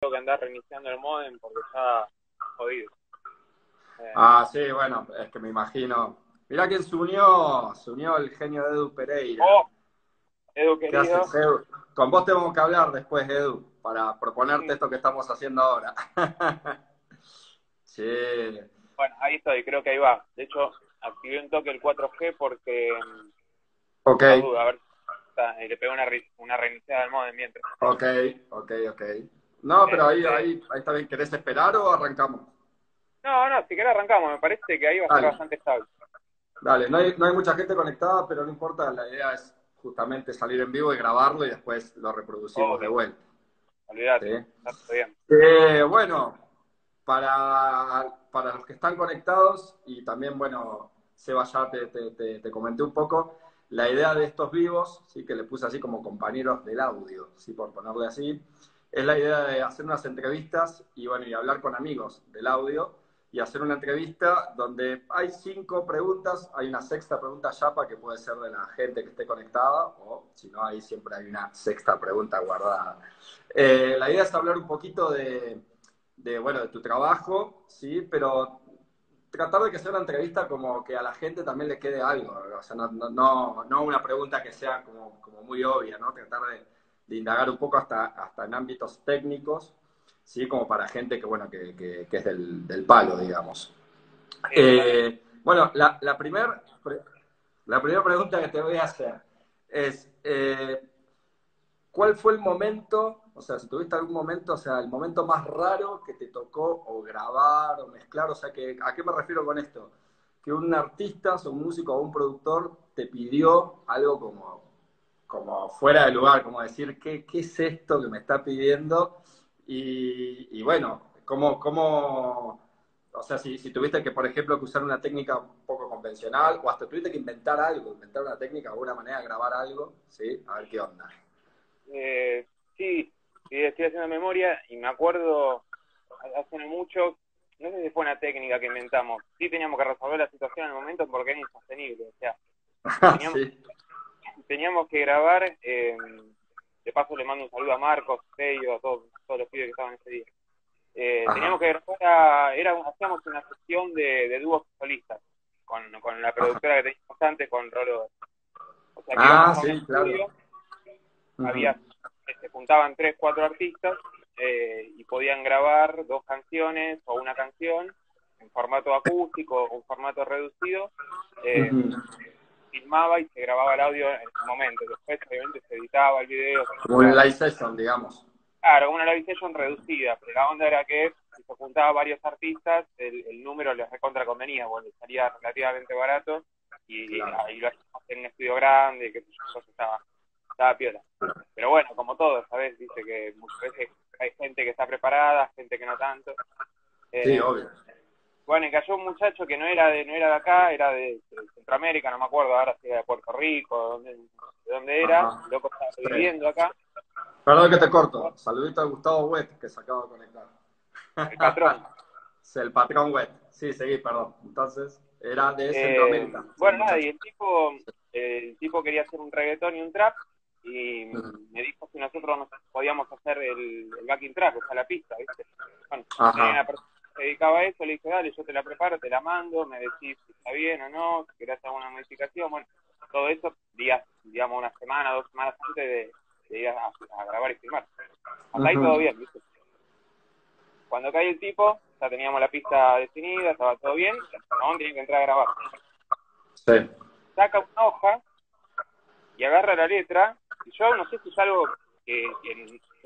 tengo que andar reiniciando el modem porque está jodido. Eh, ah, sí, bueno, es que me imagino. Mirá quién se unió, se unió el genio de Edu Pereira. Oh, Edu querido. Edu? Con vos tenemos que hablar después, Edu, para proponerte esto que estamos haciendo ahora. sí. Bueno, ahí estoy, creo que ahí va. De hecho, activé un toque el 4G porque... Ok. a ver, le pego una, una reiniciada del modem mientras. Ok, ok, ok. No, pero ahí, ahí, ahí está bien. ¿Querés esperar o arrancamos? No, no, si querés arrancamos. Me parece que ahí va a ser bastante estable. Dale, no hay, no hay mucha gente conectada, pero no importa. La idea es justamente salir en vivo y grabarlo y después lo reproducimos de vuelta. Olvídate, bien. Eh, bueno, para, para los que están conectados y también, bueno, Seba ya te, te, te, comenté un poco, la idea de estos vivos, sí que le puse así como compañeros del audio, sí por ponerle así, es la idea de hacer unas entrevistas y bueno, y hablar con amigos del audio y hacer una entrevista donde hay cinco preguntas, hay una sexta pregunta para que puede ser de la gente que esté conectada, o si no, ahí siempre hay una sexta pregunta guardada. Eh, la idea es hablar un poquito de, de, bueno, de tu trabajo, ¿sí? Pero tratar de que sea una entrevista como que a la gente también le quede algo, o sea, no, no, no una pregunta que sea como, como muy obvia, ¿no? Tratar de, de indagar un poco hasta, hasta en ámbitos técnicos ¿sí? Como para gente que, bueno, que, que, es del, del, palo, digamos. Eh, bueno, la, la primera la pregunta que te voy a hacer es, eh, ¿cuál fue el momento, o sea, si tuviste algún momento, o sea, el momento más raro que te tocó o grabar o mezclar, o sea, que, ¿a qué me refiero con esto? Que un artista, o un músico o un productor te pidió algo como, como fuera de lugar, como decir, ¿qué, ¿qué es esto que me está pidiendo? Y, bueno, ¿cómo, ¿cómo, o sea, si, si, tuviste que, por ejemplo, que usar una técnica un poco convencional, o hasta tuviste que inventar algo, inventar una técnica, alguna manera de grabar algo, ¿sí? A ver qué onda. Eh, sí, sí, estoy haciendo memoria y me acuerdo hace mucho, no sé si fue una técnica que inventamos, sí teníamos que resolver la situación en el momento porque era insostenible, o sea, teníamos, teníamos que grabar... Eh, de paso le mando un saludo a Marcos, Fello, a todos, todos los pibes que estaban ese día. Eh, teníamos que era, era, hacíamos una sesión de, de dúos solistas con, con la productora que teníamos antes, con Rolo. O sea, que ah, sí, claro. había, se juntaban tres, cuatro artistas eh, y podían grabar dos canciones o una canción en formato acústico o en formato reducido. Eh, filmaba y se grababa el audio en ese momento. Después, obviamente, se editaba el video. Como una live session, digamos. Claro, una live session reducida, pero la onda era que si se juntaban varios artistas, el, número les recontra convenía, bueno, salía relativamente barato y, ahí lo hacíamos en un estudio grande, que eso estaba, estaba piola. Pero bueno, como todo, ¿sabes? Dice que muchas veces hay gente que está preparada, gente que no tanto. sí, eh, obvio. Bueno, y cayó un muchacho que no era de no era de acá, era de, Centroamérica, no me acuerdo ahora si era de Puerto Rico, de dónde era, loco estaba viviendo acá. Perdón que te corto, saludito a Gustavo Wet, que se acaba de conectar. El patrón. el patrón Wet, sí, seguí, perdón. Entonces, era de eh, Centroamérica. bueno, nada, y el tipo, el tipo quería hacer un reggaetón y un trap, y me dijo si nosotros nos podíamos hacer el, el backing track, o sea, la pista, ¿viste? Bueno, tenía una persona se dedicaba a eso, le dije, dale, yo te la preparo, te la mando, me decís si está bien o no, si querés alguna modificación, bueno, todo eso días, digamos, una semana, dos semanas antes de, ir a, grabar y filmar. Hasta ahí todo bien, ¿viste? Cuando cae el tipo, ya teníamos la pista definida, estaba todo bien, no tenía que entrar a grabar. Sí. Saca una hoja y agarra la letra, y yo no sé si es algo que,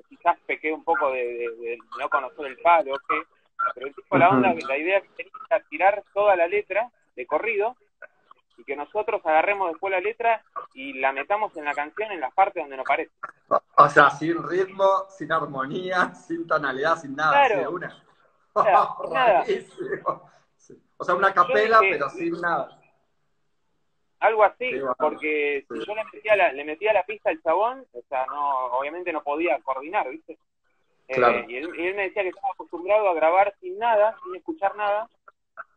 quizás pequé un poco de, de, no conocer el palo, que pero el tipo, la onda, la idea que tenía era tirar toda la letra de corrido y que nosotros agarremos después la letra y la metamos en la canción en las partes donde nos parece. O sea, sin ritmo, sin armonía, sin tonalidad, sin nada, claro. una. nada. O sea, una capela, pero sin nada. Algo así, porque si yo le metía, la, le metía la pista al chabón, o sea, no, obviamente no podía coordinar, ¿viste? Eh, y, él, me decía que estaba acostumbrado a grabar sin nada, sin escuchar nada,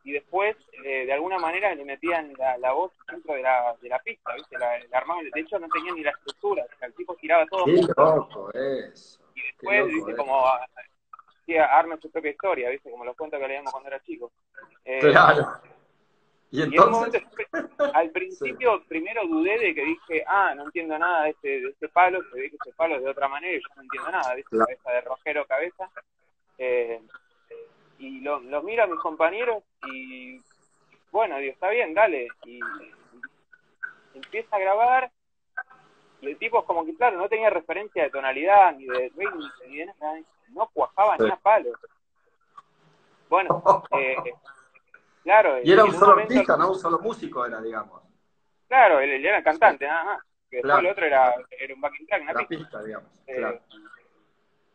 y después eh, de alguna manera le metían la, voz dentro de la, de la pista, ¿viste? La, de hecho no tenía ni la estructura, el tipo tiraba todo. Qué loco eso. Y después, ¿viste? Como decía, arme su propia historia, ¿viste? Como los cuentos que leíamos cuando era chico. Eh, claro. Y, entonces... al principio, primero dudé de que dije, ah, no entiendo nada de este, de este palo, se ve que este palo es de otra manera y yo no entiendo nada, ¿viste? Cabeza de rojero, cabeza. Eh, y lo, lo miro a mis compañeros y, bueno, digo, está bien, dale. Y, empieza a grabar y el tipo es como que, claro, no tenía referencia de tonalidad, ni de ritmo, ni de nada, no cuajaba ni a palo. Bueno, eh, claro. Y era un solo artista, no un solo músico era, digamos. Claro, él, era cantante, nada más. Que después el otro era, era un backing track, una pista. digamos, eh, claro.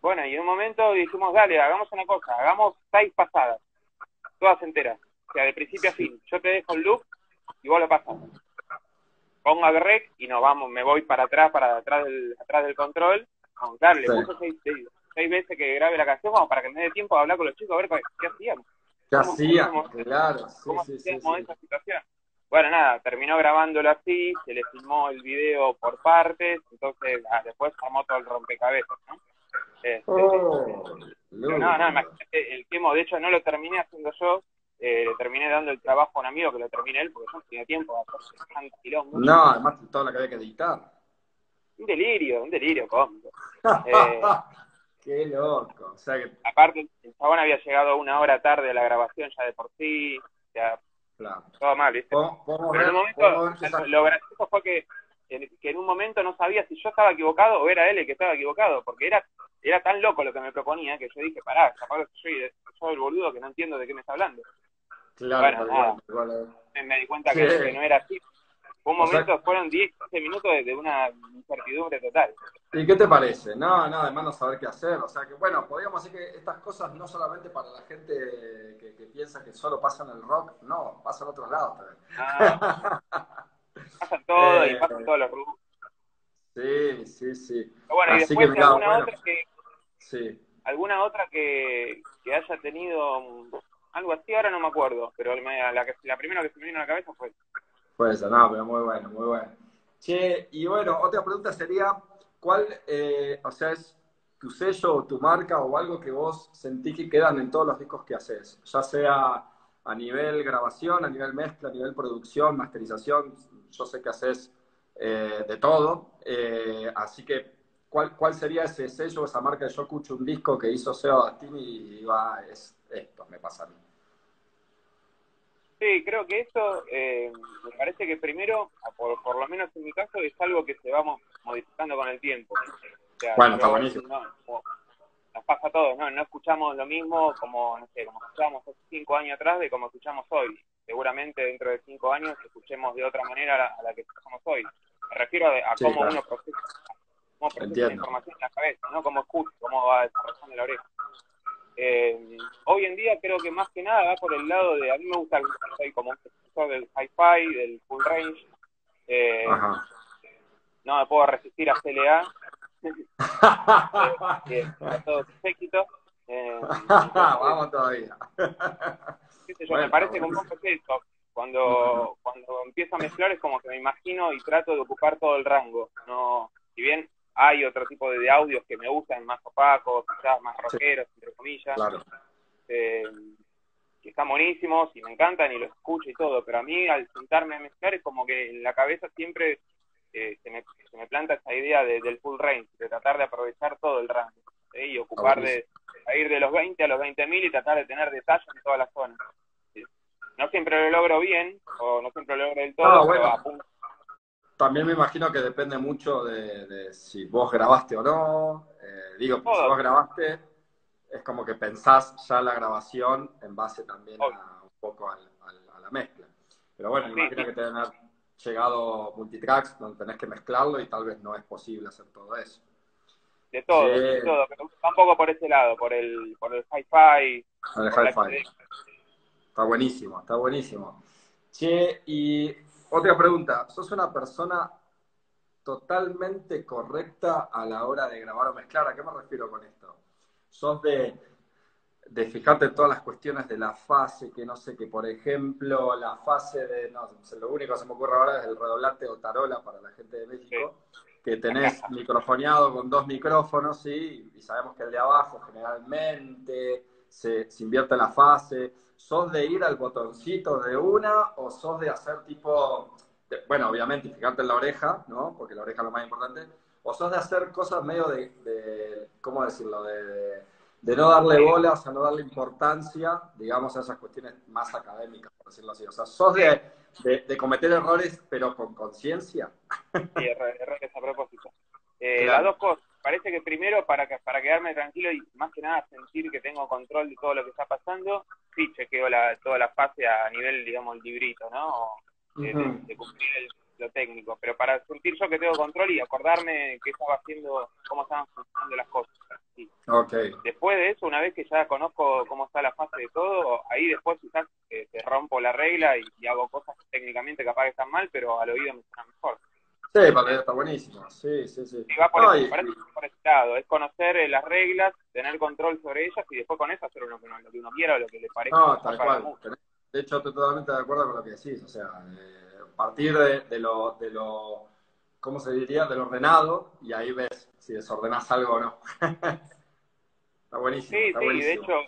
Bueno, y en un momento dijimos, dale, hagamos una cosa, hagamos seis pasadas, todas enteras, o sea, de principio a fin. Yo te dejo el loop y vos lo pasas pongo a rec y nos vamos, me voy para atrás, para atrás del, atrás del control. claro, le puse seis, veces que grabe la canción como para que me dé tiempo a hablar con los chicos a ver qué hacíamos. ¿Qué hacíamos? Claro, sí, sí, sí, esa situación. Bueno, nada, terminó grabándolo así, se le filmó el video por partes, entonces ah, después formó todo el rompecabezas, ¿no? Este, oh, no, no, imagínate, el quemo, de hecho no lo terminé haciendo yo, eh, le terminé dando el trabajo a un amigo que lo termine él, porque yo no tenía tiempo de hacer No, además toda la que había que editar. Un delirio, un delirio cómico. eh, Qué loco. O sea que... Aparte, el chabón había llegado una hora tarde a la grabación ya de por sí, ya claro. todo mal, ¿viste? Pero en un momento, lo gracioso fue que, que en un momento no sabía si yo estaba equivocado o era él el que estaba equivocado, porque era era tan loco lo que me proponía que yo dije, pará, capaz que soy, soy el boludo que no entiendo de qué me está hablando. Claro, bueno, Me, di cuenta que, no era así. Un momento, fueron 10, 15 minutos de, una incertidumbre total. ¿Y qué te parece? No, no, además no saber qué hacer. O sea que, bueno, podríamos decir que estas cosas no solamente para la gente que, piensa que solo pasan en el rock, no, pasan en otros lados también. Ah, pasan todo y eh, pasan todos los rubros. Sí, sí, sí. bueno, y después alguna otra que... Sí. Alguna otra que, que haya tenido algo así, ahora no me acuerdo, pero la, la primera que se me vino a la cabeza fue Fue esa, no, pero muy bueno, muy bueno. Che, y bueno, otra pregunta sería, ¿cuál, eh, o sea, es tu sello o tu marca o algo que vos sentís que quedan en todos los discos que haces? Ya sea a nivel grabación, a nivel mezcla, a nivel producción, masterización, yo sé que haces eh, de todo, eh, así que ¿cuál, ¿cuál sería ese sello, esa marca Yo escucho un disco que hizo Seo Dastini y va, es esto, me pasa a mí? Sí, creo que eso eh, me parece que primero, por, por, lo menos en mi caso, es algo que se va modificando con el tiempo. bueno, está buenísimo. nos pasa a todos, ¿no? No escuchamos lo mismo como, no sé, como escuchábamos hace cinco años atrás de como escuchamos hoy. Seguramente dentro de cinco años escuchemos de otra manera a la, que escuchamos hoy. Me refiero a, cómo uno procesa, cómo procesa la información en la cabeza, ¿no? Cómo escucha, cómo va desarrollando la oreja. Eh, hoy en día creo que más que nada va por el lado de, a mí me gusta, soy como un profesor del hi-fi, del full range, eh, no me puedo resistir a CLA, eh, todo éxito. Eh, Vamos todavía. me parece que un poco eso. Cuando, cuando empiezo a mezclar es como que me imagino y trato de ocupar todo el rango. No, si bien hay otro tipo de, audios que me gustan, más opacos, quizás más rockeros, entre comillas, eh, que están buenísimos y me encantan y los escucho y todo, pero a mí al sentarme a mezclar es como que en la cabeza siempre eh, se, me, se, me, planta esa idea del full range, de tratar de aprovechar todo el rango y ocupar de ir de los 20 a los 20.000 y tratar de tener detalles en todas las zonas. No siempre lo logro bien, o no siempre lo logro del todo, pero a punto también me imagino que depende mucho de, si vos grabaste o no. Eh, digo, si vos grabaste, es como que pensás ya la grabación en base también a, un poco a la mezcla. Pero bueno, me imagino que te deben haber llegado multitracks donde tenés que mezclarlo y tal vez no es posible hacer todo eso. De todo, de todo, pero tampoco por ese lado, por el, por el hi-fi. El hi-fi. Está buenísimo, está buenísimo. Che, y otra pregunta, ¿sos una persona totalmente correcta a la hora de grabar o mezclar? ¿A qué me refiero con esto? ¿Sos de, de fijarte en todas las cuestiones de la fase, que no sé, que por ejemplo la fase de, no sé, lo único que se me ocurre ahora es el redoblante o tarola para la gente de México. que tenés microfoneado con dos micrófonos, ¿sí? Y sabemos que el de abajo generalmente se, invierte la fase. ¿Sos de ir al botoncito de una o sos de hacer tipo, bueno, obviamente fijarte en la oreja, ¿no? Porque la oreja es lo más importante. ¿O sos de hacer cosas medio de, ¿cómo decirlo? De, de no darle bola, o sea, no darle importancia, digamos, a esas cuestiones más académicas, por decirlo así. O sea, sos de, de, cometer errores, pero con conciencia. Sí, errores a propósito. Eh, Las dos cosas. Parece que primero, para, que, para quedarme tranquilo y más que nada sentir que tengo control de todo lo que está pasando, sí chequeo la, toda la fase a nivel, digamos, librito, ¿no? de, cumplir lo técnico. Pero para sentir yo que tengo control y acordarme qué estaba haciendo, cómo estaban funcionando las cosas. Okay. Después de eso, una vez que ya conozco cómo está la fase de todo, ahí después quizás eh, te rompo la regla y, hago cosas que técnicamente capaz que están mal, pero al oído me suena mejor. Sí, está buenísimo. Sí, sí, sí. va por, ese, lado. Es conocer eh, las reglas, tener control sobre ellas y después con eso hacer lo que uno, quiera o lo que le parezca. No, tal cual. De hecho, estoy totalmente de acuerdo con lo que decís. O sea, eh, partir de, lo, de lo, ¿cómo se diría? Del ordenado y ahí ves si desordenas algo o no. está buenísimo. Sí, sí, de hecho,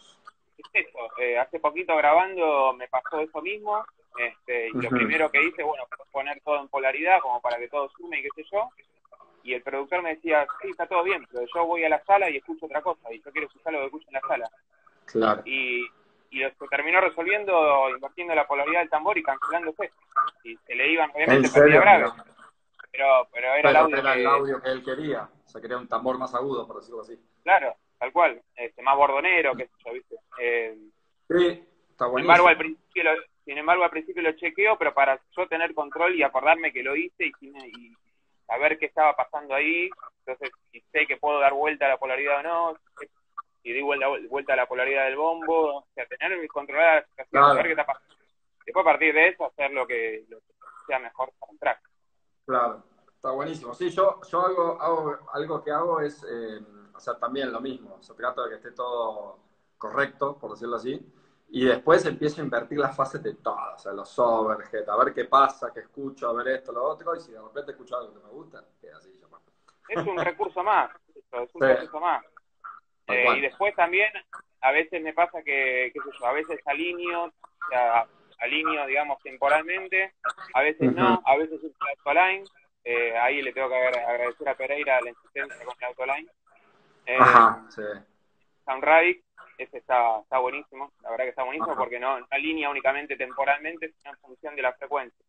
es eso. Eh, hace poquito grabando me pasó eso mismo este, y lo primero que hice, bueno, fue poner todo en polaridad, como para que todo sume y qué sé yo. Y el productor me decía, sí, está todo bien, pero yo voy a la sala y escucho otra cosa, y yo quiero escuchar lo que escucho en la sala. Claro. Y, y lo terminó resolviendo invirtiendo la polaridad del tambor y cancelándose. Y se le iban, obviamente, serio, grave. Pero, pero era, el, audio era el audio que él quería. O sea, quería un tambor más agudo, por decirlo así. Claro, tal cual. Este, más bordonero, qué sé yo, ¿viste? Eh, sí, está buenísimo. Sin embargo, al principio lo, sin embargo, al principio lo chequeo, pero para yo tener control y acordarme que lo hice y, y saber qué estaba pasando ahí, entonces si sé que puedo dar vuelta a la polaridad o no, si di vuelta, vuelta a la polaridad del bombo, o sea, tener controlada la situación, saber qué está pasando. Después a partir de eso hacer lo que, sea mejor para un track. Claro, está buenísimo. Sí, yo, yo hago, hago algo que hago es, eh, o sea, también lo mismo, o sea, trato de que esté todo correcto, por decirlo así y después empiezo a invertir las fases de todas, o sea, los overhead, a ver qué pasa, qué escucho, a ver esto, lo otro, y si de repente escucho algo que me gusta, queda así. Yo, es un recurso más, es un recurso más. Eh, y después también, a veces me pasa que, qué sé yo, a veces alineo, o sea, alineo, digamos, temporalmente, a veces no, a veces uso autoline, eh, ahí le tengo que agradecer a Pereira la insistencia con el autoline. Eh, Ajá, sí. Soundradic, ese está, está buenísimo, la verdad que está buenísimo porque no, no alinea únicamente temporalmente, sino en función de la frecuencia.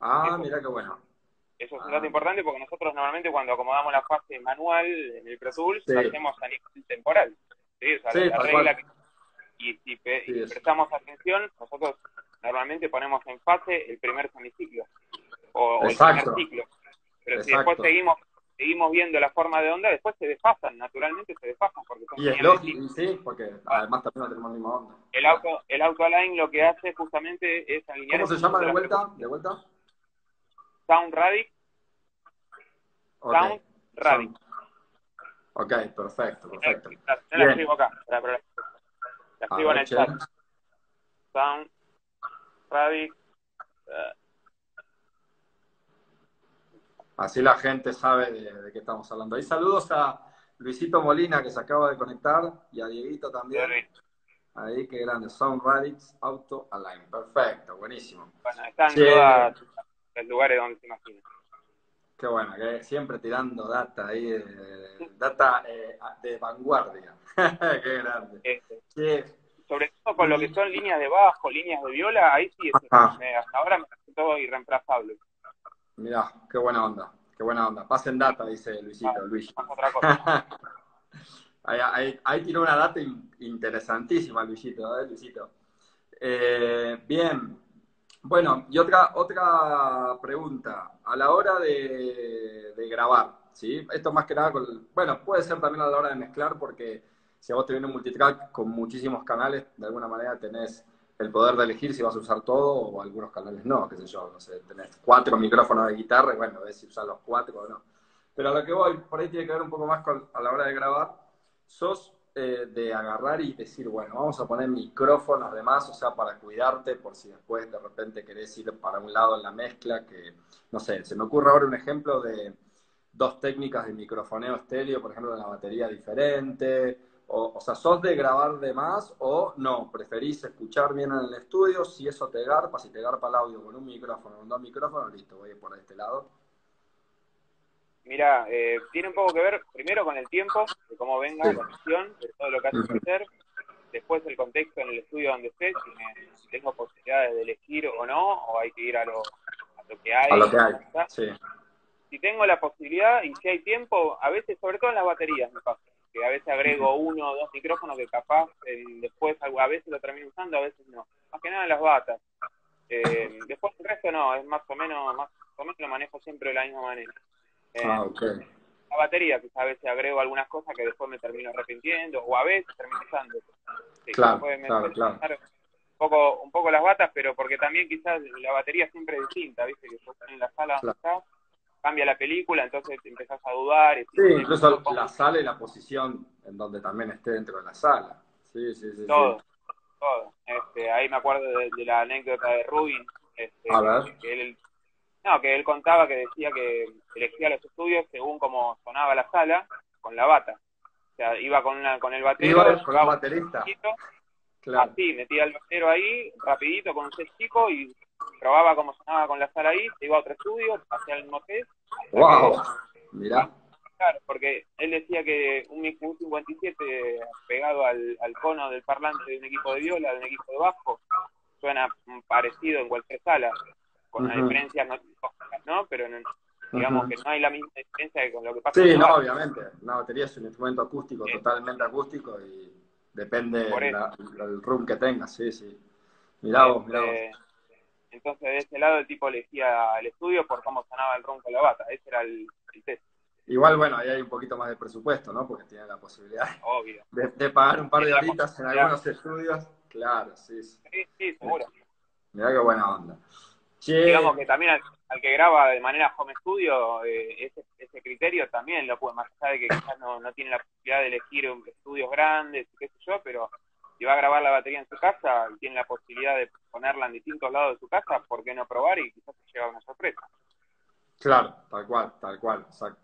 Ah, mira qué bueno. Eso es un dato ah. importante porque nosotros normalmente cuando acomodamos la fase manual en el Pro Tools hacemos a nivel temporal. ¿sí? O sea, la regla y si, prestamos atención, nosotros normalmente ponemos en fase el primer semiciclo o, el primer ciclo. Pero si después seguimos seguimos viendo la forma de onda, después se desfasan, naturalmente se desfasan. Porque y es lógico, sí, porque además también no tenemos la misma onda. El auto, el auto align lo que hace justamente es alinear... ¿Cómo se llama de vuelta? ¿De vuelta? Sound Radic. Sound Radic. Ok, perfecto, perfecto. Ya la escribo acá, la, escribo en el chat. Sound Radic. Uh, Así la gente sabe de, qué estamos hablando. Ahí saludos a Luisito Molina que se acaba de conectar y a Dieguito también. Ahí, qué grande. Sound Radix Auto Align. Perfecto, buenísimo. Bueno, están en todos los lugares donde se imaginan. Qué bueno, que siempre tirando data ahí, data eh, de vanguardia. qué grande. Este, sobre todo con lo que son líneas de bajo, líneas de viola, ahí sí, es, hasta ahora me todo irreemplazable. Mirá, qué buena onda, qué buena onda. Pasen data, dice Luisito, ah, Luis. ahí, ahí, tiene una data interesantísima, Luisito, ¿eh, Luisito? Eh, bien, bueno, y otra, otra pregunta. A la hora de, grabar, ¿sí? Esto más que nada, con, bueno, puede ser también a la hora de mezclar, porque si a vos te viene un multitrack con muchísimos canales, de alguna manera tenés el poder de elegir si vas a usar todo o algunos canales no, qué sé yo, no sé, tenés cuatro micrófonos de guitarra y bueno, ves si usar los cuatro o no. Pero a lo que voy, por ahí tiene que ver un poco más con, a la hora de grabar, sos eh, de agarrar y decir, bueno, vamos a poner micrófonos además, o sea, para cuidarte por si después de repente querés ir para un lado en la mezcla, que, no sé, se me ocurre ahora un ejemplo de, dos técnicas de microfoneo estéreo, por ejemplo, en la batería diferente? O, o sea, ¿sos de grabar de más o no? ¿Preferís escuchar bien en el estudio? Si eso te garpa, si te garpa el audio con un micrófono, con dos micrófonos, listo, voy por este lado. Mira, eh, tiene un poco que ver primero con el tiempo, de cómo venga la sesión, de todo lo que hace que hacer, después el contexto en el estudio donde esté, si, tengo posibilidades de elegir o no, o hay que ir a lo, que hay. A lo que hay, sí. Si tengo la posibilidad y si hay tiempo, a veces, sobre todo en las baterías me pasa, que a veces agrego uno o dos micrófonos que capaz eh, después a veces lo termino usando, a veces no. Más que nada las batas. Eh, después el resto no, es más o menos, más o menos lo manejo siempre de la misma manera. Eh, ah, La batería, que a veces agrego algunas cosas que después me termino arrepintiendo, o a veces termino usando. claro, claro, claro. Un poco, un poco las batas, pero porque también quizás la batería siempre es distinta, ¿viste? Que estás en la sala donde estás, cambia la película, entonces empezás a dudar. Y sí, incluso la sala y la posición en donde también esté dentro de la sala. Sí, sí, sí. Todo, todo. Este, ahí me acuerdo de, la anécdota de Rubin, este, que él no, que él contaba que decía que elegía los estudios según cómo sonaba la sala, con la bata. O sea, iba con, una, con el batero. Iba con el baterista. Claro. Así, metía el batero ahí, rapidito, con un set chico, y probaba cómo sonaba con la sala ahí, se iba a otro estudio, hacía el mismo test. ¡Wow! Mirá. Claro, porque él decía que un, 57 pegado al, al cono del parlante de un equipo de viola, de un equipo de bajo, suena parecido en cualquier sala con la diferencia no, ¿no? Pero digamos que no hay la misma diferencia que con lo que pasa. Sí, no, obviamente. Una batería es un instrumento acústico, totalmente acústico y depende del room que tengas, sí, sí. Mirá vos, mirá vos. Entonces, de ese lado, el tipo elegía el estudio por cómo sonaba el room con la bata. Ese era el, test. Igual, bueno, ahí hay un poquito más de presupuesto, ¿no? Porque tienen la posibilidad De, pagar un par de horitas en algunos estudios. Claro, sí. Sí, sí, seguro. Mirá qué buena onda. Digamos que también al, que graba de manera home studio, eh, ese, ese, criterio también lo puede, más allá de que quizás no, no tiene la posibilidad de elegir estudios grandes, qué sé yo, pero si va a grabar la batería en su casa y tiene la posibilidad de ponerla en distintos lados de su casa, ¿por qué no probar y quizás se lleva una sorpresa? Claro, tal cual, tal cual, exacto.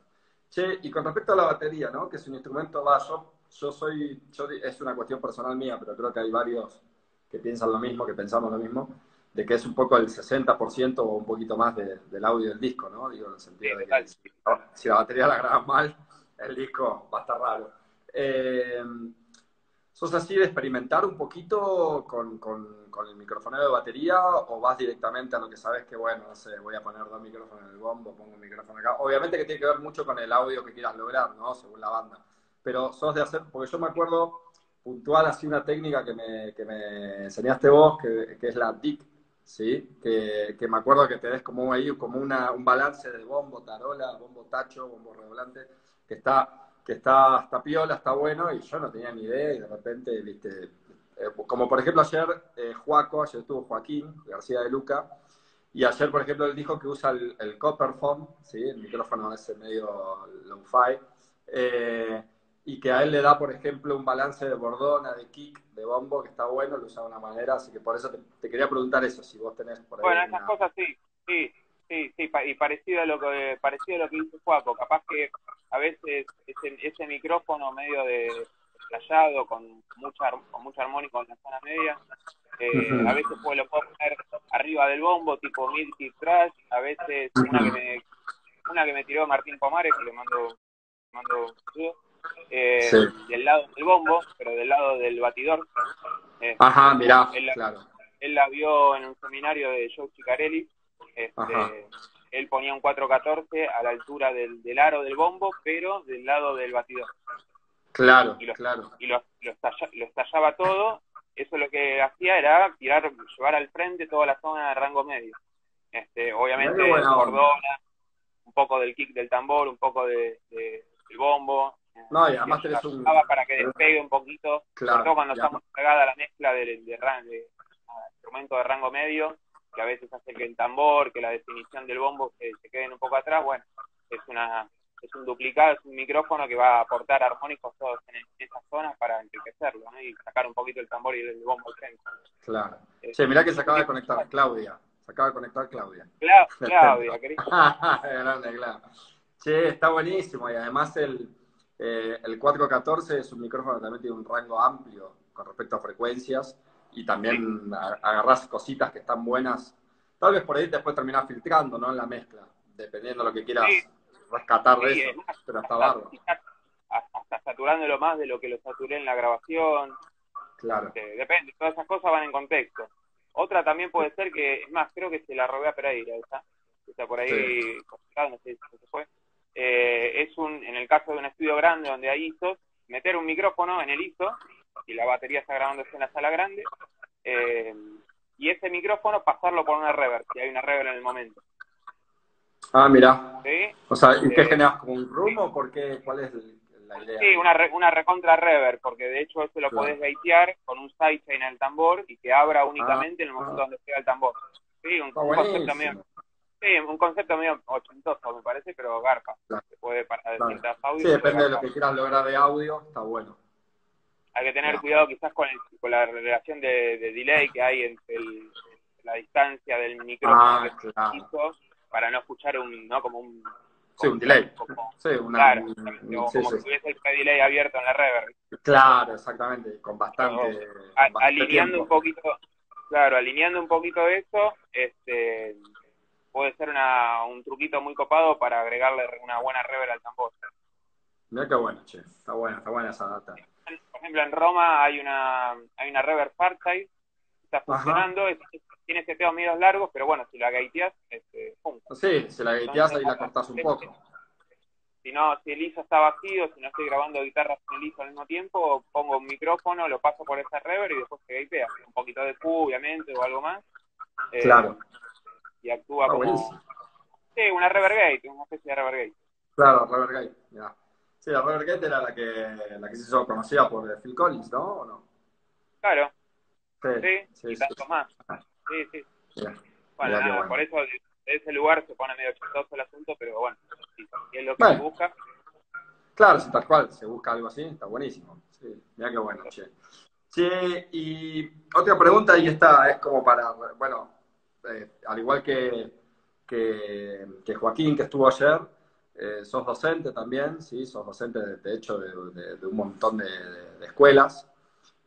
Che, y con respecto a la batería, ¿no? Que es un instrumento, va, yo, yo soy, yo, es una cuestión personal mía, pero creo que hay varios que piensan lo mismo, que pensamos lo mismo de que es un poco el 60% o un poquito más del audio del disco, ¿no? Digo, en el sentido de que si, la batería la grabas mal, el disco va a estar raro. Eh, ¿Sos así de experimentar un poquito con, el micrófono de batería o vas directamente a lo que sabes que, bueno, no sé, voy a poner dos micrófonos en el bombo, pongo un micrófono acá? Obviamente que tiene que ver mucho con el audio que quieras lograr, ¿no? Según la banda. Pero sos de hacer, porque yo me acuerdo puntual así una técnica que me, que me enseñaste vos, que, que es la DIC, ¿sí? Que, que, me acuerdo que te des como ahí como una, un balance de bombo, tarola, bombo tacho, bombo redoblante, que está, que está, está piola, está bueno, y yo no tenía ni idea, y de repente, viste, eh, como por ejemplo ayer eh, Joaco, ayer estuvo Joaquín García de Luca, y ayer, por ejemplo, él dijo que usa el, el Copperphone, ¿sí? el micrófono ese medio low-fi, eh, y que a él le da, por ejemplo, un balance de bordona, de kick, de bombo, que está bueno, lo usa de una manera, así que por eso te, quería preguntar eso, si vos tenés por ahí. Bueno, esas cosas sí, sí, sí, sí, y parecido a lo que, parecido a lo que dice Juaco, capaz que a veces ese, ese micrófono medio de estallado, con mucha, con mucha armónica en la zona media, eh, a veces pues, lo puedo poner arriba del bombo, tipo mid trash, a veces una que me, una que me tiró Martín Pomares, que le mando, mando eh, del lado del bombo, pero del lado del batidor. Eh, Ajá, mirá, él, claro. Él la vio en un seminario de Joe Chicarelli. Este, él ponía un 414 a la altura del, del, aro del bombo, pero del lado del batidor. Claro, y lo, claro. Y lo, estallaba todo. Eso lo que hacía era tirar, llevar al frente toda la zona de rango medio. Este, obviamente, cordona, un poco del kick del tambor, un poco de, de del bombo, no, y además tenés un... Para que despegue un poquito, sobre todo cuando estamos pegada la mezcla de, de, de, instrumento de rango medio, que a veces hace que el tambor, que la definición del bombo se, se queden un poco atrás, bueno, es una es un duplicado, es un micrófono que va a aportar armónicos todos en, esas zonas para enriquecerlo, ¿no? Y sacar un poquito el tambor y el, bombo Claro. Eh, che, mirá que se acaba de conectar Claudia. Se acaba de conectar Claudia. Claudia, querida. Grande, Claudia. Sí, está buenísimo y además el, eh, el 414 es un micrófono que también tiene un rango amplio con respecto a frecuencias y también agarras cositas que están buenas. Tal vez por ahí después terminas filtrando, ¿no? En la mezcla, dependiendo de lo que quieras rescatar de eso, pero está bárbaro. Hasta saturándolo más de lo que lo saturé en la grabación. Claro. Este, depende, todas esas cosas van en contexto. Otra también puede ser que, es más, creo que se la robé a Pereira esa, está por ahí, no sé si se fue. Eh, es un, en el caso de un estudio grande donde hay ISOs, meter un micrófono en el ISO y la batería está grabándose en la sala grande, eh, y ese micrófono pasarlo por una reverb, si hay una reverb en el momento. Ah, mira. O sea, ¿y qué eh, generas como un room o por qué? ¿Cuál es la idea? Sí, una, una recontra reverb, porque de hecho eso lo podés gatear con un sidechain el tambor y que abra únicamente en el momento ah. donde llega el tambor. Sí, un, concepto medio, sí, un concepto medio ochentoso me parece, pero garpa. Se puede para distintas audios. Sí, depende de lo que quieras lograr de audio, está bueno. Hay que tener cuidado quizás con, el, con la relación de, delay que hay entre la distancia del micrófono ah, claro para no escuchar un, ¿no? Como un... Sí, un delay. sí, una, claro, como, si tuviese el delay abierto en la reverb. Claro, exactamente, con bastante... alineando un poquito, claro, alineando un poquito eso, este puede ser una, un truquito muy copado para agregarle una buena reverb al tambor. Mira qué bueno, che. Está buena, está buena esa data. Por ejemplo, en Roma hay una, hay una reverb Farsight, está funcionando, es, tiene seteos medios largos, pero bueno, si la gaiteas, este, pum. Sí, si la gaiteas ahí la cortás un poco. Si no, si el ISO está vacío, si no estoy grabando guitarras con el ISO al mismo tiempo, pongo un micrófono, lo paso por esa reverb y después se gaitea. Un poquito de Q, obviamente, o algo más. Eh, claro. Y actúa como... Sí, una reverb gate, una especie de reverb gate. Claro, reverb gate, ya. Sí, la reverb gate era la que, la que se hizo conocida por Phil Collins, ¿no? ¿O no? Claro. Sí, sí, y tanto más. Ah. Sí, sí. Bueno, por eso de ese lugar se pone medio chistoso el asunto, pero bueno, si, es lo que se busca. Claro, si tal cual se busca algo así, está buenísimo. Sí, mira qué bueno, che. Che, y otra pregunta, y esta es como para, bueno, eh, al igual que, que, Joaquín, que estuvo ayer, eh, sos docente también, sí, sos docente de, hecho de, de, un montón de, escuelas.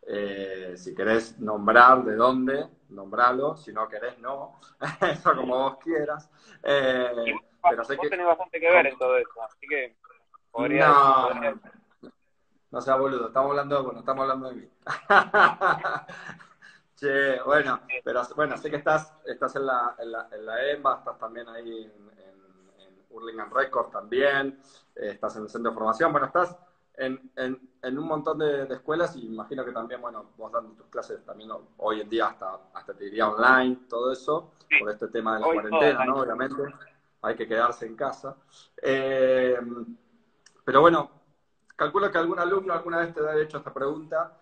Eh, si querés nombrar de dónde, nombralo, si no querés, no, eso como vos quieras. Eh, pero sé vos que... tenés bastante que ver en todo eso, así que podría... No, no sea boludo, estamos hablando, bueno, estamos hablando de mí. che, bueno, pero bueno, sé que estás, estás en la, en la, en la EMBA, estás también ahí en Hurlingham Records también, eh, estás en el centro de formación, bueno, estás en, en, en un montón de, escuelas y imagino que también, bueno, vos dando tus clases también hoy en día hasta, hasta te diría online, todo eso, por este tema de la cuarentena, ¿no? Obviamente, hay que quedarse en casa. Eh, pero bueno, calculo que algún alumno alguna vez te ha hecho esta pregunta.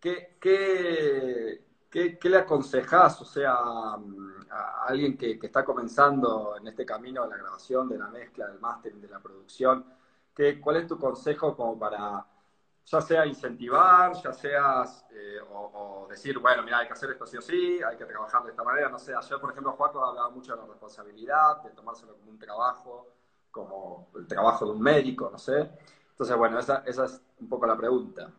¿Qué, qué, qué, le aconsejás, o sea, a alguien que, está comenzando en este camino de la grabación, de la mezcla, del máster, de la producción? ¿Cuál es tu consejo como para, ya sea incentivar, ya seas, eh, o, decir, bueno, mira, hay que hacer esto sí o sí, hay que trabajar de esta manera, no sé, ayer, por ejemplo, Juaco hablaba mucho de la responsabilidad, de tomárselo como un trabajo, como el trabajo de un médico, no sé. Entonces, bueno, esa, esa es un poco la pregunta.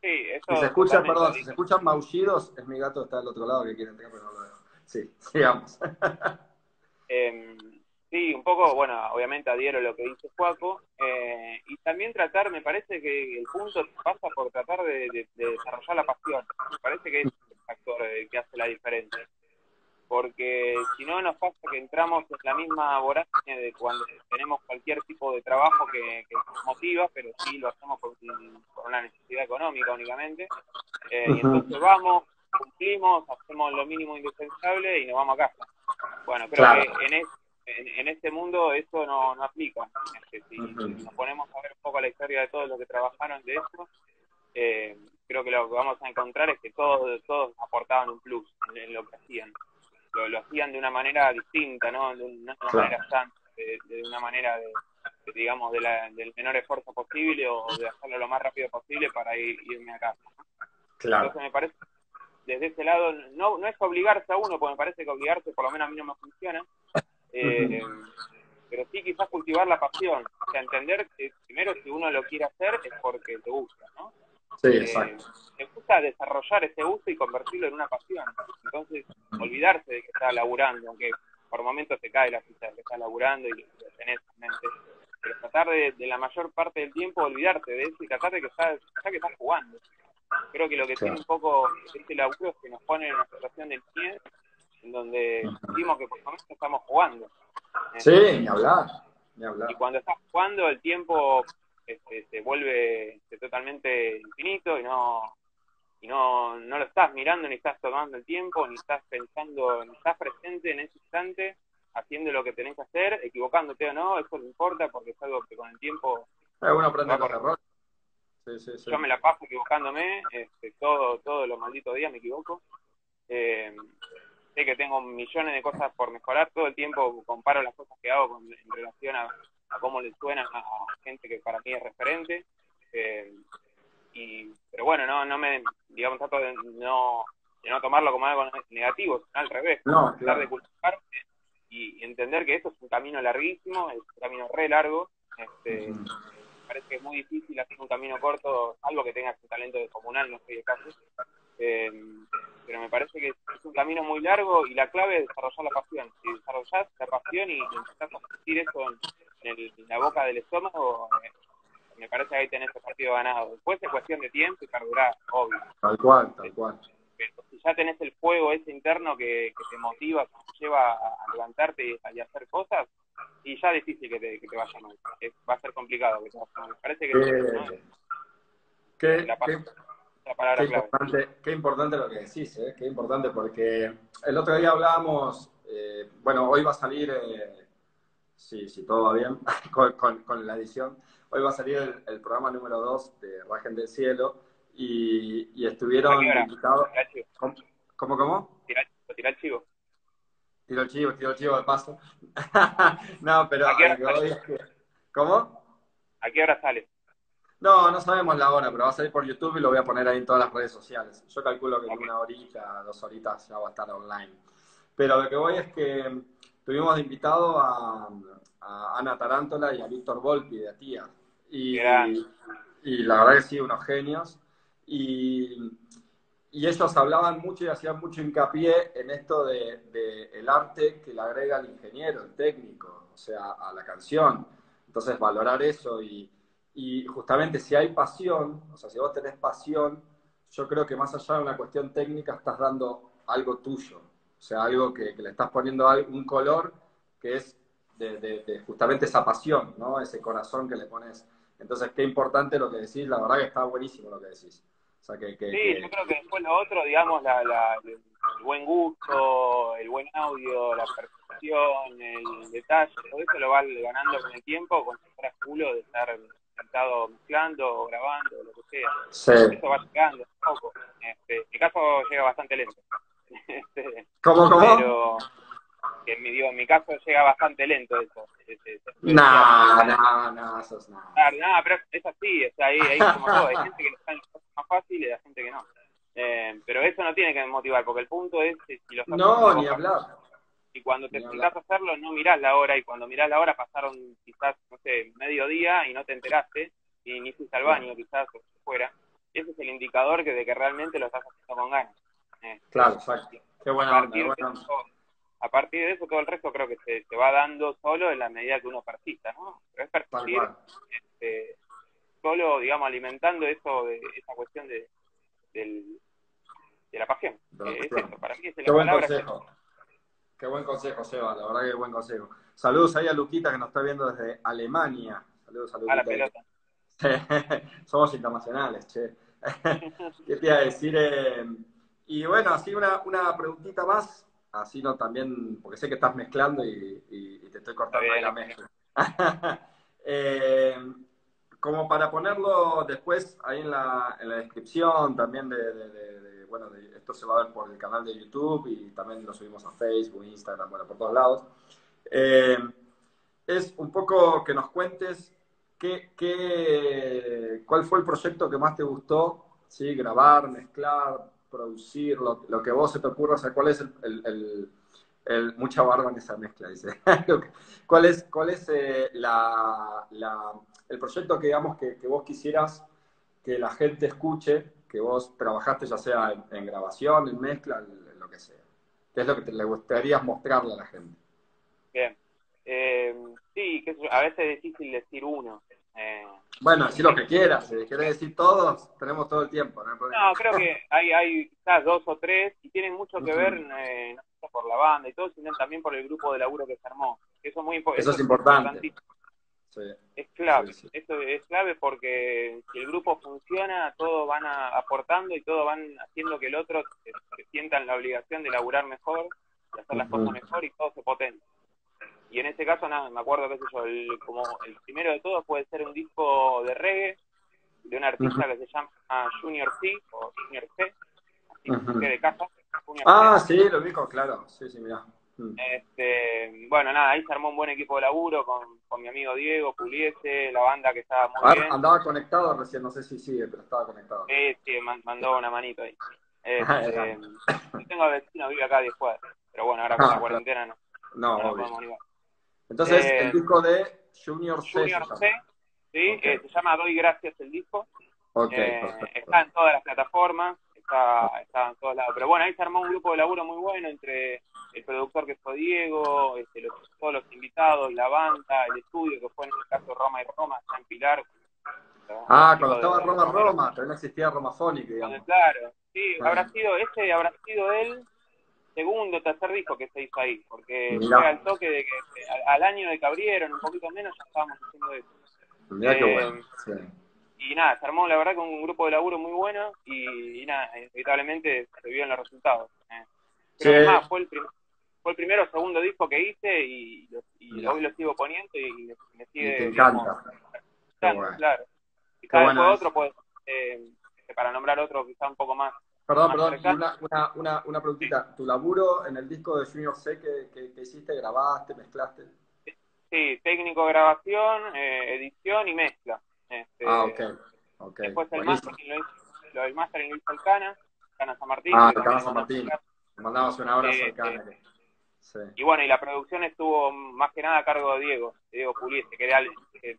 Sí, eso si se escuchan, perdón, si se escuchan maullidos, es mi gato que está del otro lado que quiere entrar, pero no lo dejo. Sí, sigamos. eh, Sí, un poco, bueno, obviamente adhiero a lo que dice Juaco, eh, y también tratar, me parece que el punto pasa por tratar de, desarrollar la pasión, me parece que es el factor eh, que hace la diferencia, porque si no nos pasa que entramos en la misma vorágine de cuando tenemos cualquier tipo de trabajo que, nos motiva, pero sí lo hacemos por, una necesidad económica únicamente, eh, y entonces vamos, cumplimos, hacemos lo mínimo indispensable y nos vamos a casa. Bueno, creo que en, en, este mundo eso no, no aplica. si nos ponemos a ver un poco la historia de todos los que trabajaron de eso, eh, creo que lo que vamos a encontrar es que todos, todos aportaban un plus en, lo que hacían. Lo, hacían de una manera distinta, ¿no? De una, manera santa, de, una manera de, digamos, de la, del menor esfuerzo posible o de hacerlo lo más rápido posible para irme a casa. Claro. Entonces me parece, desde ese lado, no, no es obligarse a uno, porque me parece que obligarse por lo menos a mí no me funciona, eh, pero sí quizás cultivar la pasión, o sea, entender que primero si uno lo quiere hacer es porque te gusta, ¿no? Sí, eh, exacto. te gusta desarrollar ese gusto y convertirlo en una pasión. Entonces, olvidarse de que está laburando, aunque por momentos se cae la ficha de que está laburando y lo tenés en mente. Pero tratar de, la mayor parte del tiempo olvidarte de eso y tratar de que estás, que estás jugando. Creo que lo que tiene un poco este laburo es que nos pone en una situación del pie en donde decimos que por momentos estamos jugando. Sí, ni hablar, ni hablar. Y cuando estás jugando el tiempo este, se vuelve este, totalmente infinito y no y no, no lo estás mirando ni estás tomando el tiempo ni estás pensando ni estás presente en ese instante haciendo lo que tenés que hacer equivocándote o no eso no importa porque es algo que con el tiempo uno aprende con errores. Yo me la paso equivocándome este, todo todos los malditos días me equivoco. Eh, sé que tengo millones de cosas por mejorar todo el tiempo comparo las cosas que hago en relación a a cómo le suena a gente que para mí es referente. Eh, y, pero bueno, no, no me, digamos, trato de no, de no tomarlo como algo negativo, sino al revés, no, tratar de cultivar y, entender que esto es un camino larguísimo, es un camino re largo. Este, Me parece que es muy difícil hacer un camino corto, algo que tengas un talento de comunal, no soy de caso. Eh, pero me parece que es un camino muy largo y la clave es desarrollar la pasión. Si desarrollas la pasión y empezás a sentir eso en, en, la boca del estómago, eh, me parece que ahí tenés el partido ganado. Después es cuestión de tiempo y perdurar, obvio. Tal cual, tal cual. Pero si ya tenés el fuego ese interno que, te motiva, que te lleva a levantarte y a hacer cosas, y ya es difícil que te, que te vaya mal. va a ser complicado que te vaya mal. Me parece que... ¿Qué, la qué, qué, importante, qué importante lo que decís, ¿eh? qué importante, porque el otro día hablábamos, eh, bueno, hoy va a salir eh, Sí, sí, todo va bien con, la edición. Hoy va a salir el, programa número 2 de Rajen del Cielo y, estuvieron invitados. ¿Cómo, cómo? cómo? Tira, el chivo. Tiro el chivo, tiro el chivo de paso. no, pero. ¿Cómo? ¿A qué hora sale? No, no sabemos la hora, pero va a salir por YouTube y lo voy a poner ahí en todas las redes sociales. Yo calculo que en una horita, dos horitas ya va a estar online. Pero lo que voy es que tuvimos invitado a, Ana Tarántola y a Víctor Volpi de Atía. Y, y, la verdad que sí, unos genios. Y, y, ellos hablaban mucho y hacían mucho hincapié en esto de, de, el arte que le agrega el ingeniero, el técnico, o sea, a la canción. Entonces, valorar eso y, y justamente si hay pasión, o sea, si vos tenés pasión, yo creo que más allá de una cuestión técnica estás dando algo tuyo. O sea, algo que, le estás poniendo un color que es de, justamente esa pasión, ¿no? Ese corazón que le pones. Entonces, qué importante lo que decís, la verdad que está buenísimo lo que decís. O sea, que, sí, yo creo que después lo otro, digamos, la, el buen gusto, el buen audio, la percepción, el detalle, todo eso lo va ganando con el tiempo, con si culo de estar sentado mezclando, grabando, lo que sea. Sí. Eso va llegando un poco. Este, en mi caso llega bastante lento. Este, ¿Cómo, cómo? Pero que en mi, en mi caso llega bastante lento eso. No, no, no, eso es nada. No, pero es así, o sea, ahí, ahí como todo, hay gente que le salen más fácil y hay gente que no. Eh, pero eso no tiene que motivar, porque el punto es si lo No, ni hablar. Y cuando te sentás a hacerlo, no mirás la hora, y cuando mirás la hora pasaron quizás, no sé, medio día y no te enteraste, y ni fuiste al baño quizás, o fuera. Ese es el indicador que de que realmente lo estás haciendo con ganas. Eh, claro, exacto. Qué buena a partir de eso, todo el resto creo que se, se, va dando solo en la medida que uno persista, ¿no? Pero es persistir este, solo, digamos, alimentando eso, de, esa cuestión de, del, de la pasión. es eso, para mí es Qué buen consejo. Qué buen consejo, Seba, la verdad que buen consejo. Saludos ahí a Luquita que nos está viendo desde Alemania. Saludos a Luquita. A la pelota. Somos internacionales, che. ¿Qué te iba a decir? Eh, y bueno, así una, una preguntita más, así no también, porque sé que estás mezclando y, te estoy cortando ahí la mezcla. Eh, como para ponerlo después ahí en la, en la descripción también de, bueno, esto se va a ver por el canal de YouTube y también lo subimos a Facebook, Instagram, bueno, por todos lados. Eh, es un poco que nos cuentes qué, qué, cuál fue el proyecto que más te gustó, ¿sí? grabar, mezclar, producir, lo, que vos se te ocurra, o sea, cuál es el, el, mucha barba en esa mezcla, dice. ¿Cuál es, cuál es eh, la, el proyecto que, digamos, que, vos quisieras que la gente escuche, que vos trabajaste ya sea en, grabación, en mezcla, en, lo que sea? ¿Qué es lo que te, le gustaría mostrarle a la gente? Bien. Eh, sí, que a veces es difícil decir uno. Eh, bueno, decir lo que quieras, si querés decir todos, tenemos todo el tiempo. No, creo que hay, hay quizás dos o tres y tienen mucho que ver, eh, no solo por la banda y todo, sino también por el grupo de laburo que se armó. Eso es muy Eso, es importante. Es clave, eso es clave porque si el grupo funciona, todos van aportando y todos van haciendo que el otro se, sientan la obligación de laburar mejor, de hacer las cosas mejor y todo se potencia. Y en ese caso, nada, me acuerdo, qué sé yo, el, como el primero de todos puede ser un disco de reggae de un artista que se llama Junior C o Junior C, así que de casa. ah, sí, lo dijo, claro, sí, sí, mira. Mm. Este, bueno, nada, ahí se armó un buen equipo de laburo con, con mi amigo Diego Puliese, la banda que estaba muy bien. Andaba conectado recién, no sé si sigue, pero estaba conectado. Sí, sí, mandó una manito ahí. Este, yo tengo vecino, vive acá a 10 cuadras, pero bueno, ahora con la ah, cuarentena no. No, no, no entonces, el eh, disco de Junior C. Junior C, sí, eh, se llama Doy Gracias el disco. Eh, está en todas las plataformas, está, está en todos lados. Pero bueno, ahí se armó un grupo de laburo muy bueno entre el productor que fue Diego, este, los, todos los invitados, la banda, el estudio que fue en el caso Roma y Roma, San Pilar. Ah, cuando estaba Roma Roma, todavía no existía Roma Sonic, digamos. Claro, sí, habrá sido, ese habrá sido él segundo, tercer disco que se hizo ahí, porque llega el toque de que al, año de que abrieron, un poquito menos, ya estábamos haciendo eso. Eh, y nada, se armó la verdad con un grupo de laburo muy bueno y, nada, inevitablemente se vio en los resultados. Eh. Pero fue el, fue el primero o segundo disco que hice y, y hoy lo sigo poniendo y me, sigue. Me encanta. Claro. Quizá después otro, pues, eh, para nombrar otro quizá un poco más Perdón, perdón, una, una, una, una, preguntita. ¿Tu laburo en el disco de Junior C que, que, hiciste, grabaste, mezclaste? Sí, técnico de grabación, eh, edición y mezcla. Este, ah, ok. okay. Después el mastering lo hizo, lo del mastering lo hizo el Cana, Cana San Martín. Ah, el Cana San Martín. mandamos un abrazo al Cana. Sí. Y bueno, y la producción estuvo más que nada a cargo de Diego, Diego Puliese, que era el,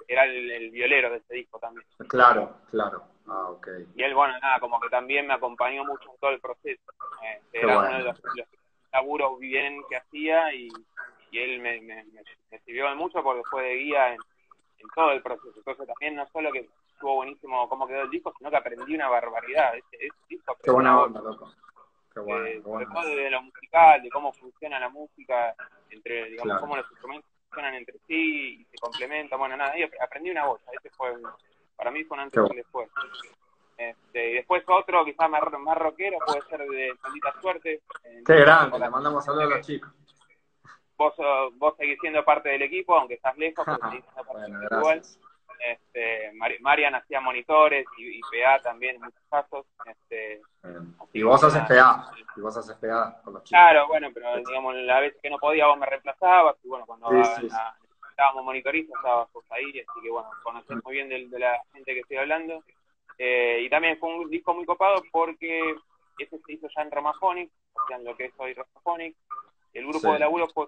era el violero de este disco también. Claro, claro. Ah, okay. Y él, bueno, nada, como que también me acompañó mucho en todo el proceso. Este, era uno de los, laburos bien que hacía y, y él me, me, me, sirvió mucho porque fue de guía en, todo el proceso. Entonces también no solo que estuvo buenísimo cómo quedó el disco, sino que aprendí una barbaridad. Ese, disco Qué buena onda, loco. Qué bueno, eh, de lo musical, de cómo funciona la música, entre, digamos, cómo los instrumentos funcionan entre sí y se complementan. Bueno, nada, aprendí una voz. Ese fue para mí fue un antes y después. Este, y después otro, quizás más, más rockero, puede ser de Maldita Suerte. Qué grande, le mandamos saludos a los chicos. Vos, vos seguís siendo parte del equipo, aunque estás lejos, pero seguís siendo parte del igual. Este, Marian hacía monitores y, PA también en muchos casos. Este, y vos haces PA, y vos haces PA con los chicos. Claro, bueno, pero digamos, la vez que no podía vos me reemplazabas, y bueno, cuando sí, estábamos monitoristas, estabas ahí, así que bueno, conoces muy bien de, la gente que estoy hablando. Eh, y también fue un disco muy copado porque ese se hizo ya en Romaphonic, o sea, en lo que es hoy Romaphonic. El grupo de laburo fue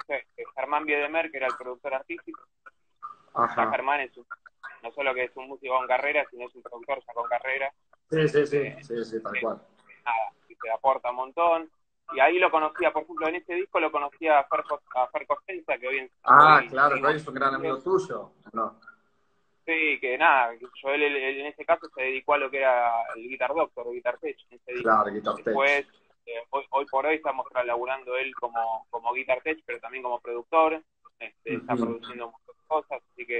Germán Biedemer, que era el productor artístico. Ajá. Germán es no solo que es un músico con carrera, sino es un productor ya con carrera. Sí, sí, sí, eh, sí, sí, tal cual. Nada, y te aporta un montón y ahí lo conocía, por ejemplo, en este disco lo conocía a Fer, a Costenza, que hoy en Ah, claro, que hoy es un gran amigo tuyo, ¿no? Sí, que nada, yo él, en ese caso se dedicó a lo que era el Guitar Doctor, el Guitar Tech, en ese disco. Claro, Guitar Tech. Después, eh, hoy, por hoy estamos laburando él como, como Guitar Tech, pero también como productor, este, está produciendo muchas cosas, así que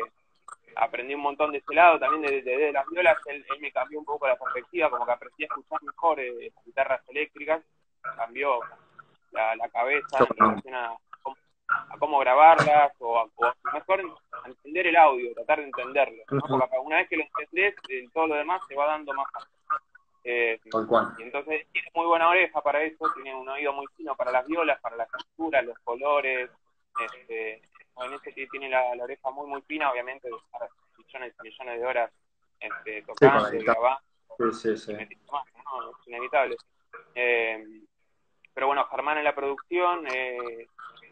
aprendí un montón de ese lado, también de, las violas, él, me cambió un poco la perspectiva, como que aprendí a escuchar mejor eh, guitarras eléctricas, cambió la, la cabeza en relación a, cómo grabarlas o, a, mejor entender el audio, tratar de entenderlo. Porque una vez que lo entendés, todo lo demás se va dando más eh, y entonces tiene muy buena oreja para eso, tiene un oído muy fino para las violas, para las texturas, los colores. Este, en ese tiene la, oreja muy muy fina, obviamente, para millones y millones de horas este, tocando, sí, grabando. Sí, sí, sí. Es inevitable. Eh, pero bueno, Germán en la producción, eh,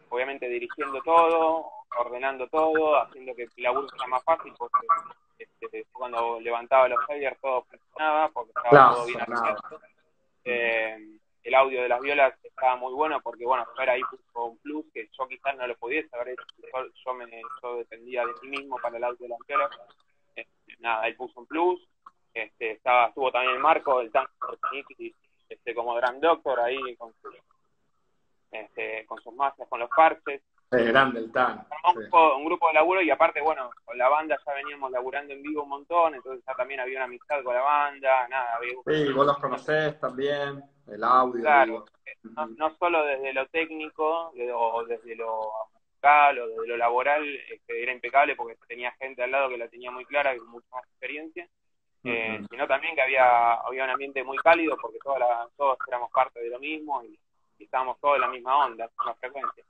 obviamente dirigiendo todo, ordenando todo, haciendo que el laburo sea más fácil, porque este, cuando levantaba los flyers todo funcionaba, porque estaba todo bien abierto. Eh, el audio de las violas estaba muy bueno porque, bueno, Fer ahí puso un plus que yo quizás no lo pudiese haber hecho. Yo, me, yo dependía de mí mismo para el audio de las violas. Este, nada, él puso un plus. Este, estaba, estuvo también el marco del tanque este, como Grand Doctor ahí con, este, con sus masas, con los parches. Es grande el tan. Un, grupo de laburo y aparte, bueno, con la banda ya veníamos laburando en vivo un montón, entonces ya también había una amistad con la banda, nada. Había... Sí, vos los conocés también, el audio. Claro, no, no, solo desde lo técnico o desde lo musical o desde lo laboral, este, era impecable porque tenía gente al lado que la tenía muy clara y con mucha más experiencia. Eh, sino también que había, había un ambiente muy cálido porque toda la, todos éramos parte de lo mismo y, estábamos todos en la misma onda, en la frecuencia.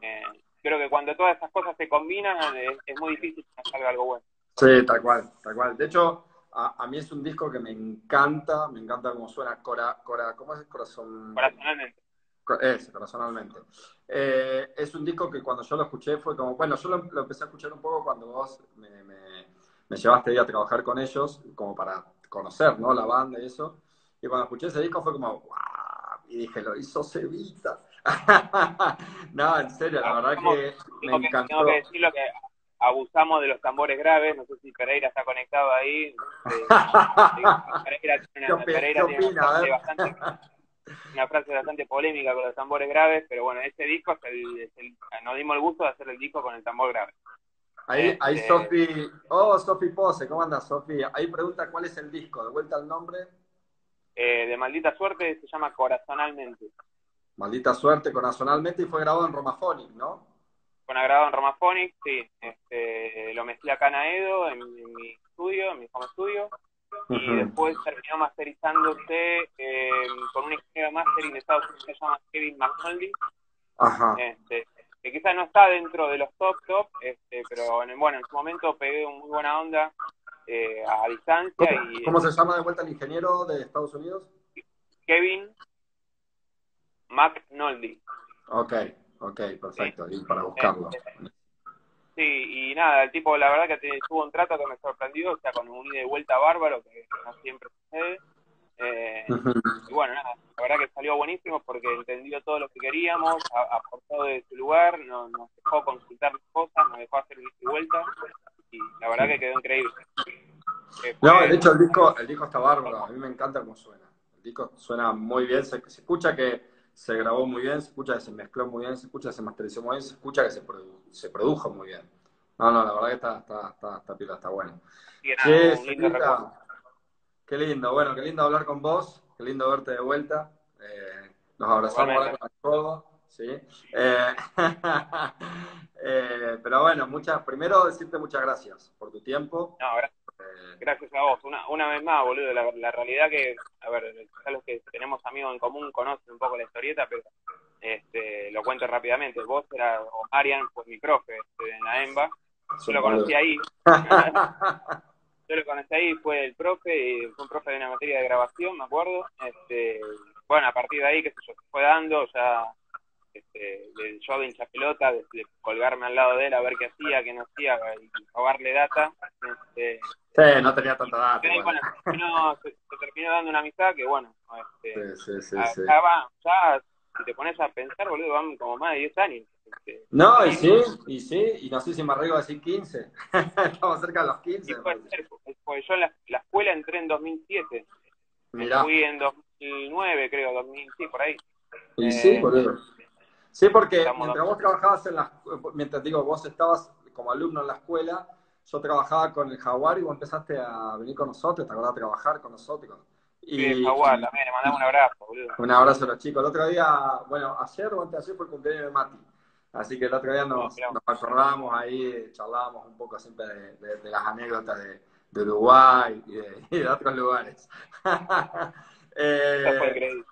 Eh, creo que cuando todas esas cosas se combinan es, muy difícil que salga algo bueno. Sí, tal cual, tal cual. De hecho, a, mí es un disco que me encanta, me encanta cómo suena Cora, Cora ¿cómo es? Corazón... Corazonalmente. Es, corazonalmente. Eh, es un disco que cuando yo lo escuché fue como, bueno, yo lo, empecé a escuchar un poco cuando vos me, me, llevaste ahí a trabajar con ellos, como para conocer, ¿no? La banda y eso. Y cuando escuché ese disco fue como, wow, y dije, lo hizo Cevita. no, en serio, la verdad que me encantó. Tengo que decirlo que abusamos de los tambores graves, no sé si Pereira está conectado ahí. Pereira tiene una, Pereira tiene una, frase bastante, una, frase bastante, polémica con los tambores graves, pero bueno, este disco es el, es el, nos dimos el gusto de hacer el disco con el tambor grave. Ahí, ahí este, Sofi, oh, Sofi Pose, ¿cómo andas, Sofi? Ahí pregunta cuál es el disco, de vuelta al nombre. Eh, de maldita suerte se llama Corazonalmente. Maldita suerte, Corazonalmente, y fue grabado en Romaphonic, ¿no? Fue grabado en Romaphonic, sí. Este, lo mezclé acá en Aedo, en, mi estudio, en mi home studio, y después terminó masterizándose eh, con un ingeniero mastering de Estados Unidos que se llama Kevin McNulty. Ajá. Este, que quizás no está dentro de los top top, este, pero bueno, en su momento pegué un muy buena onda eh, a distancia. ¿Cómo, y, ¿Cómo se llama de vuelta el ingeniero de Estados Unidos? Kevin McNulty. Ok, ok, perfecto, y para buscarlo. Sí, y nada, el tipo, la verdad que tuvo un trato que me sorprendió, o sea, con un ida de vuelta bárbaro, que, no siempre sucede. Eh, y bueno, nada, la verdad que salió buenísimo porque entendió todo lo que queríamos, aportó de su lugar, nos, nos dejó consultar las cosas, nos dejó hacer y vuelta, y la verdad que quedó increíble. no, de hecho el disco, el disco está bárbaro, a mí me encanta cómo suena. El disco suena muy bien, se, escucha que se grabó muy bien, se escucha que se mezcló muy bien, se escucha que se masterizó muy bien, se escucha que se, se produjo muy bien. No, no, la verdad que está, está, está, está, pila, está bueno. Sí, qué lindo, bueno, qué lindo hablar con vos, qué lindo verte de vuelta. Eh, nos abrazamos ahora con el ¿sí? Eh, eh, pero bueno, muchas, primero decirte muchas gracias por tu tiempo. No, gracias. Gracias a vos. Una, una vez más, boludo. La, la realidad que, a ver, los que tenemos amigos en común conocen un poco la historieta, pero este, lo cuento rápidamente. Vos era, o Marian fue mi profe este, en la EMBA. Yo lo conocí ahí. Yo lo conocí ahí, fue el profe, fue un profe de una materia de grabación, me acuerdo. Este, bueno, a partir de ahí, que se fue dando, ya este, de yo de hincha pelota, de, colgarme al lado de él a ver qué hacía, qué no hacía, y robarle data. Este, sí, no tenía tanta data. se, terminó dando una amistad que, bueno, este, sí, sí, sí, ya, va, ya si te pones a pensar, boludo, van como más de 10 años. Este, no, y sí, y sí, y no sé si me arriesgo a decir 15. Estamos cerca de los 15. porque yo en la, la, escuela entré en 2007. Mirá. Fui en 2009, creo, 2000, sí, por ahí. Y sí, eh, boludo. Sí, porque mientras vos trabajabas en las, mientras digo, vos estabas como alumno en la escuela, yo trabajaba con el Jaguar y vos empezaste a venir con nosotros, te acordás a trabajar con nosotros. Y, sí, Jaguar también, le mandamos un abrazo, boludo. Un abrazo a los chicos. El otro día, bueno, ayer o antes de ayer fue el cumpleaños de Mati. Así que el otro día nos, nos acordamos ahí, charlábamos un poco siempre de, las anécdotas de, Uruguay y de, otros lugares. eh.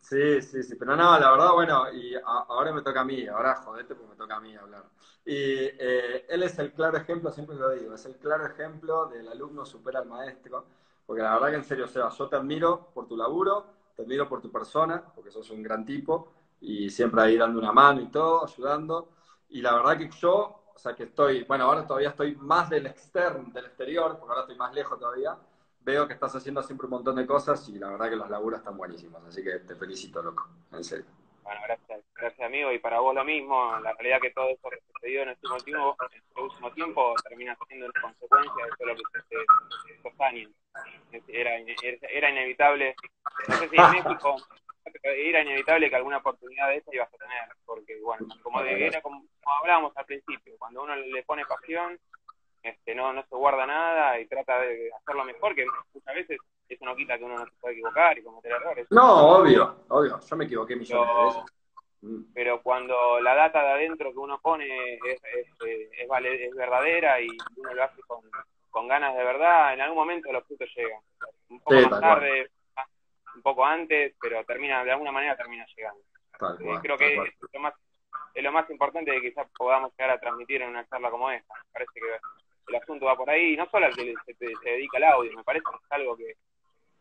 Sí, sí, sí, pero no, la verdad, bueno, y ahora me toca a mí, ahora jodete porque me toca a mí hablar. Y eh, él es el claro ejemplo, siempre lo digo, es el claro ejemplo del alumno supera al maestro, porque la verdad que en serio, sea, yo te admiro por tu laburo, te admiro por tu persona, porque sos un gran tipo, y siempre ahí dando una mano y todo, ayudando. Y la verdad que yo, o sea que estoy, bueno, ahora todavía estoy más del externo, del exterior, porque ahora estoy más lejos todavía, veo que estás haciendo siempre un montón de cosas y la verdad que los laburos están buenísimos, así que te felicito, loco, en serio. Bueno, gracias, gracias amigo, y para vos lo mismo, la realidad que todo eso que sucedió en este último, en este último tiempo termina siendo una consecuencia de todo lo que se estos años. Era, era inevitable, no sé si en México era inevitable que alguna oportunidad de esa ibas a tener, porque bueno, como, era como, hablábamos al principio, cuando uno le pone pasión, este, no, no se guarda nada y trata de hacerlo mejor, que muchas veces eso no quita que uno no se puede equivocar y cometer errores. No, obvio, obvio, yo me equivoqué millones de veces. Mm. Pero cuando la data de adentro que uno pone es, es, es, es verdadera y uno lo hace con, con, ganas de verdad, en algún momento los frutos llegan. Un poco más tarde, un poco antes, pero termina de alguna manera termina llegando. Eh, creo que es lo, más, es lo más importante que quizás podamos llegar a transmitir en una charla como esta. Me parece que el asunto va por ahí, no solo al que se, se dedica al audio, me parece que es algo que,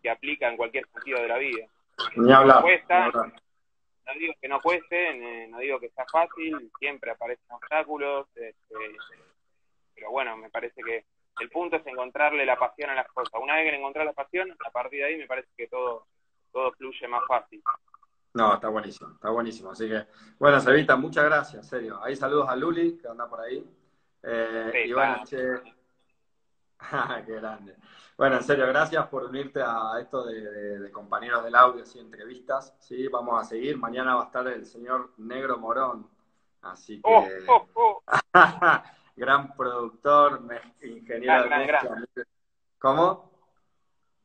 que aplica en cualquier sentido de la vida. Ni hablar, cuesta, no digo que no cueste, no digo que sea fácil, siempre aparecen obstáculos, este, pero bueno, me parece que el punto es encontrarle la pasión a las cosas. Una vez que encontrar la pasión, a partir de ahí me parece que todo todo fluye más fácil. No, está buenísimo, está buenísimo. Así que, bueno, Sevita, muchas gracias, en serio. Ahí saludos a Luli, que anda por ahí. Eh, y bueno, che. Qué grande. Bueno, en serio, gracias por unirte a esto de, compañeros del audio y entrevistas. Sí, vamos a seguir. Mañana va a estar el señor Negro Morón. Así que. Oh, oh, oh. gran productor, ingeniero de ¿Cómo?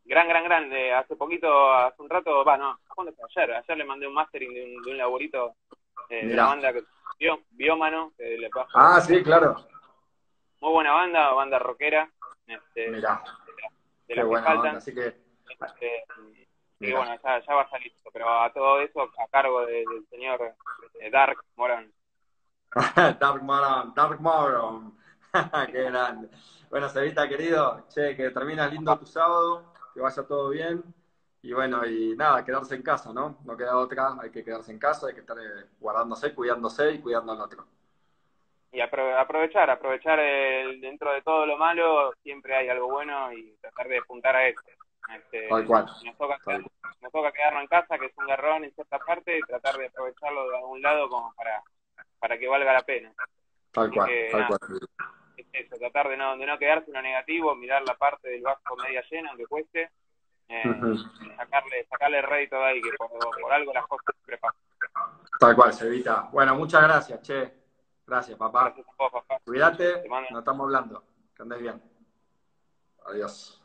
gran, gran, grande. Hace poquito, hace un rato, va, no, ¿cuándo fue? Ayer, ayer le mandé un mastering de un, de un laborito eh, de la banda que Biómano, que le pasó. Ah, sí, claro. Muy buena banda, banda rockera. Este, Mirá. De, la que faltan. así que... Este, y bueno, ya, ya va a salir, pero a todo eso a cargo de, del señor eh, Dark Moron. Dark Moron, Dark Moron. Qué grande. Bueno, Sevita, querido, che, que termina lindo tu sábado que vaya todo bien. Y bueno, y nada, quedarse en casa, ¿no? No queda otra, hay que quedarse en casa, hay que estar eh, guardándose, cuidándose y cuidando al otro. Y aprovechar, aprovechar el, dentro de todo lo malo, siempre hay algo bueno y tratar de apuntar a eso. Este. Nos toca, nos toca quedarnos en casa, que es un garrón en cierta parte, y tratar de aprovecharlo de algún lado como para, para que valga la pena. Tal cual, tal cual eso, tratar de no, de no quedarse en lo negativo, mirar la parte del vasco media llena, aunque cueste, eh, sacarle, sacarle rédito de ahí, que por, algo las cosas se pasan. Tal cual, Sevita. Bueno, muchas gracias, che. Gracias, papá. Gracias. Cuídate, nos estamos hablando. Que andes bien. Adiós.